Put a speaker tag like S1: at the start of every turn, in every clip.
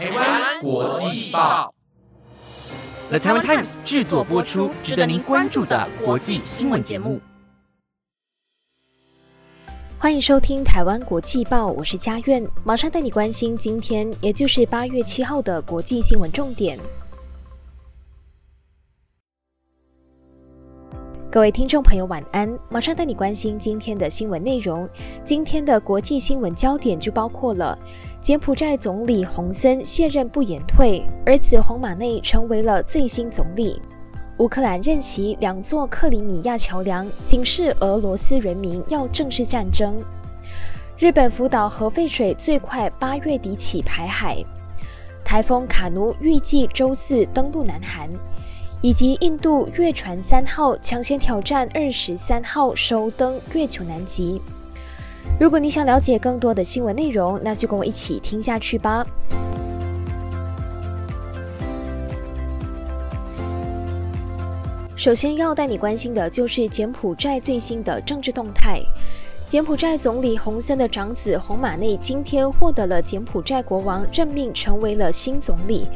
S1: 台湾国际报，The Taiwan Times 制作播出，值得您关注的国际新闻节目。
S2: 欢迎收听台湾国际报，我是佳苑，马上带你关心今天，也就是八月七号的国际新闻重点。各位听众朋友，晚安！马上带你关心今天的新闻内容。今天的国际新闻焦点就包括了柬埔寨总理洪森卸任不言退，儿子洪马内成为了最新总理；乌克兰任袭两座克里米亚桥梁，警示俄罗斯人民要正式战争；日本福岛核废水最快八月底起排海；台风卡努预计周四登陆南韩。以及印度月船三号抢先挑战二十三号首登月球南极。如果你想了解更多的新闻内容，那就跟我一起听下去吧。首先要带你关心的就是柬埔寨最新的政治动态。柬埔寨总理洪森的长子洪马内今天获得了柬埔寨国王任命，成为了新总理。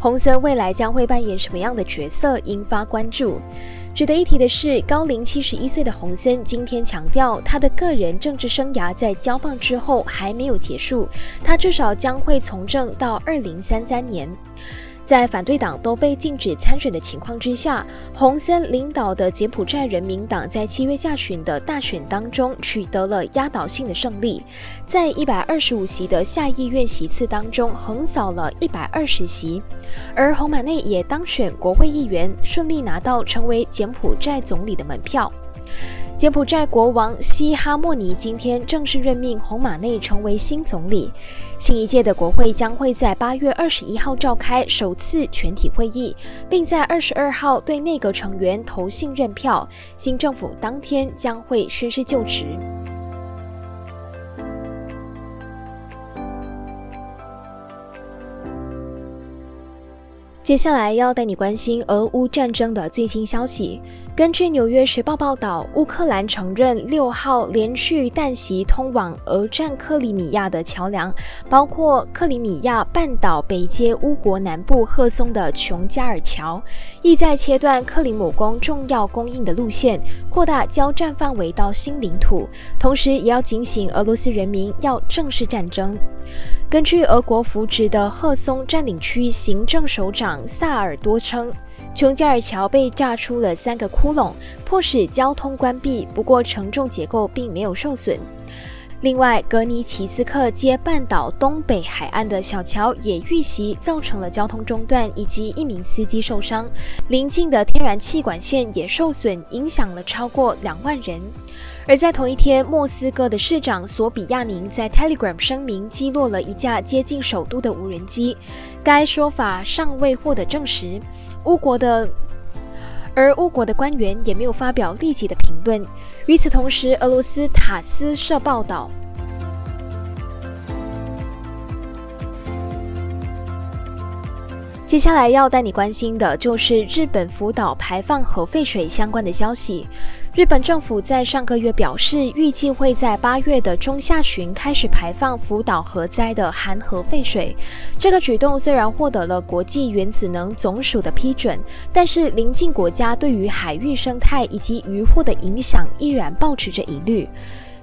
S2: 洪森未来将会扮演什么样的角色，引发关注。值得一提的是，高龄七十一岁的洪森今天强调，他的个人政治生涯在交棒之后还没有结束，他至少将会从政到二零三三年。在反对党都被禁止参选的情况之下，洪森领导的柬埔寨人民党在七月下旬的大选当中取得了压倒性的胜利，在一百二十五席的下议院席次当中横扫了一百二十席，而洪马内也当选国会议员，顺利拿到成为柬埔寨总理的门票。柬埔寨国王西哈莫尼今天正式任命洪马内成为新总理。新一届的国会将会在八月二十一号召开首次全体会议，并在二十二号对内阁成员投信任票。新政府当天将会宣誓就职。接下来要带你关心俄乌战争的最新消息。根据《纽约时报》报道，乌克兰承认六号连续弹袭通往俄占克里米亚的桥梁，包括克里米亚半岛北接乌国南部赫松的琼加尔桥，意在切断克里姆宫重要供应的路线，扩大交战范围到新领土，同时也要警醒俄罗斯人民要正视战争。根据俄国扶植的赫松占领区行政首长萨尔多称。琼加尔桥被炸出了三个窟窿，迫使交通关闭。不过承重结构并没有受损。另外，格尼奇斯克街半岛东北海岸的小桥也遇袭，造成了交通中断，以及一名司机受伤。邻近的天然气管线也受损，影响了超过两万人。而在同一天，莫斯科的市长索比亚宁在 Telegram 声明击落了一架接近首都的无人机，该说法尚未获得证实。乌国的，而乌国的官员也没有发表立即的评论。与此同时，俄罗斯塔斯社报道。接下来要带你关心的就是日本福岛排放核废水相关的消息。日本政府在上个月表示，预计会在八月的中下旬开始排放福岛核灾的含核废水。这个举动虽然获得了国际原子能总署的批准，但是邻近国家对于海域生态以及渔获的影响依然保持着疑虑。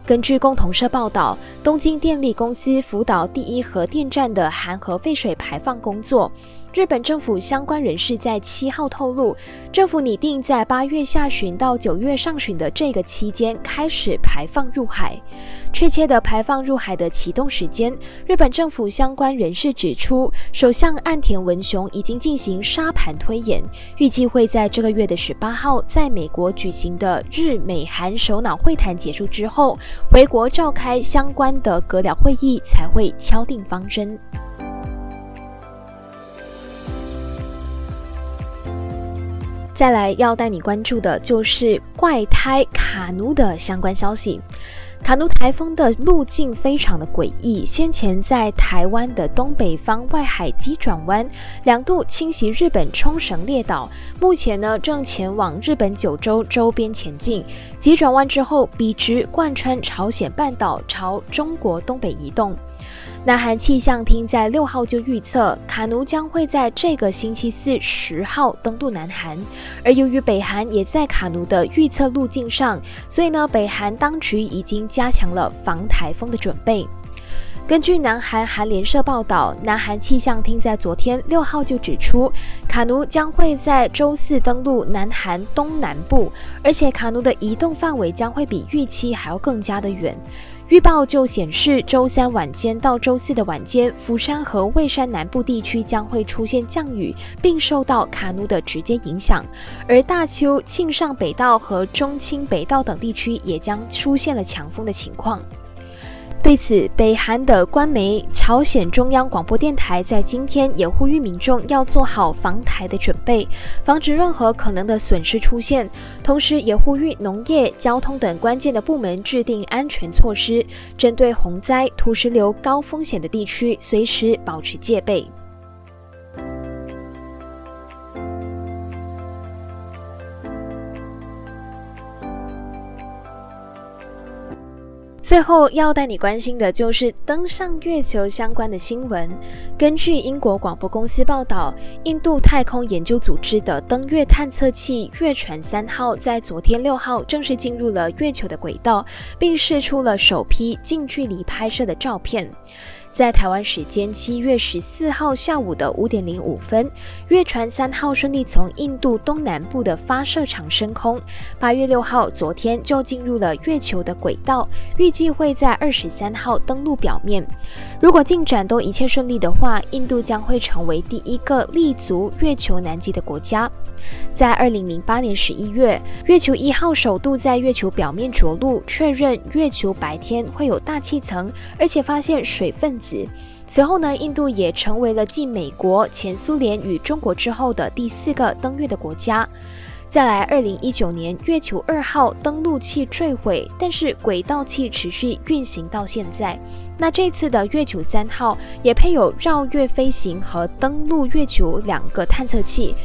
S2: 根据共同社报道，东京电力公司福岛第一核电站的含核废水排放工作，日本政府相关人士在七号透露，政府拟定在八月下旬到九月上旬的这个期间开始排放入海。确切的排放入海的启动时间，日本政府相关人士指出，首相岸田文雄已经进行沙盘推演，预计会在这个月的十八号，在美国举行的日美韩首脑会谈结束之后。回国召开相关的阁僚会议，才会敲定方针。再来要带你关注的就是怪胎卡努的相关消息。卡努台风的路径非常的诡异，先前在台湾的东北方外海急转弯，两度侵袭日本冲绳列岛，目前呢正前往日本九州周边前进。急转弯之后，笔直贯穿朝鲜半岛，朝中国东北移动。南韩气象厅在六号就预测，卡努将会在这个星期四十号登陆南韩，而由于北韩也在卡努的预测路径上，所以呢，北韩当局已经加强了防台风的准备。根据南韩韩联社报道，南韩气象厅在昨天六号就指出，卡努将会在周四登陆南韩东南部，而且卡努的移动范围将会比预期还要更加的远。预报就显示，周三晚间到周四的晚间，釜山和蔚山南部地区将会出现降雨，并受到卡努的直接影响；而大邱、庆尚北道和中清北道等地区也将出现了强风的情况。对此，北韩的官媒朝鲜中央广播电台在今天也呼吁民众要做好防台的准备，防止任何可能的损失出现。同时，也呼吁农业、交通等关键的部门制定安全措施，针对洪灾、土石流高风险的地区，随时保持戒备。最后要带你关心的就是登上月球相关的新闻。根据英国广播公司报道，印度太空研究组织的登月探测器月船三号在昨天六号正式进入了月球的轨道，并试出了首批近距离拍摄的照片。在台湾时间七月十四号下午的五点零五分，月船三号顺利从印度东南部的发射场升空。八月六号，昨天就进入了月球的轨道，预计会在二十三号登陆表面。如果进展都一切顺利的话，印度将会成为第一个立足月球南极的国家。在二零零八年十一月，月球一号首度在月球表面着陆，确认月球白天会有大气层，而且发现水分子。此后呢，印度也成为了继美国、前苏联与中国之后的第四个登月的国家。再来，二零一九年月球二号登陆器坠毁，但是轨道器持续运行到现在。那这次的月球三号也配有绕月飞行和登陆月球两个探测器。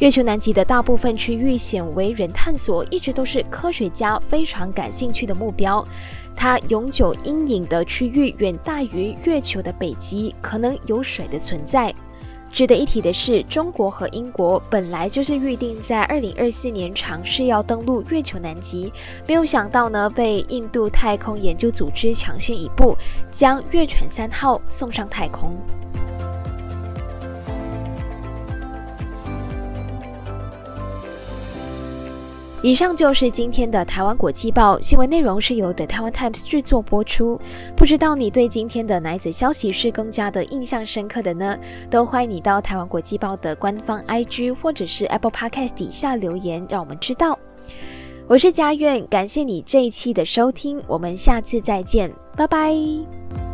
S2: 月球南极的大部分区域鲜为人探索，一直都是科学家非常感兴趣的目标。它永久阴影的区域远大于月球的北极，可能有水的存在。值得一提的是，中国和英国本来就是预定在二零二四年尝试要登陆月球南极，没有想到呢，被印度太空研究组织抢先一步，将月船三号送上太空。以上就是今天的台湾国际报新闻内容，是由 The town Times 制作播出。不知道你对今天的哪则消息是更加的印象深刻的呢？都欢迎你到台湾国际报的官方 IG 或者是 Apple Podcast 底下留言，让我们知道。我是佳苑，感谢你这一期的收听，我们下次再见，拜拜。